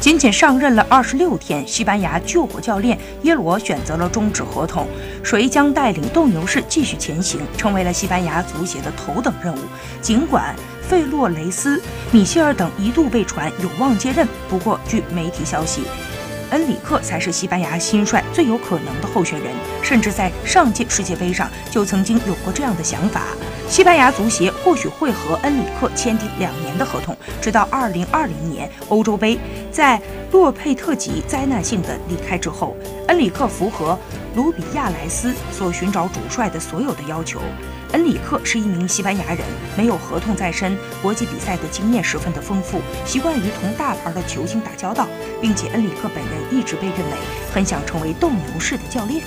仅仅上任了二十六天，西班牙救火教练耶罗选择了终止合同，谁将带领斗牛士继续前行，成为了西班牙足协的头等任务。尽管费洛雷斯、米歇尔等一度被传有望接任，不过据媒体消息。恩里克才是西班牙新帅最有可能的候选人，甚至在上届世界杯上就曾经有过这样的想法：西班牙足协或许会和恩里克签订两年的合同，直到2020年欧洲杯在洛佩特吉灾难性的离开之后，恩里克符合卢比亚莱斯所寻找主帅的所有的要求。恩里克是一名西班牙人，没有合同在身，国际比赛的经验十分的丰富，习惯于同大牌的球星打交道，并且恩里克本人一直被认为很想成为斗牛士的教练。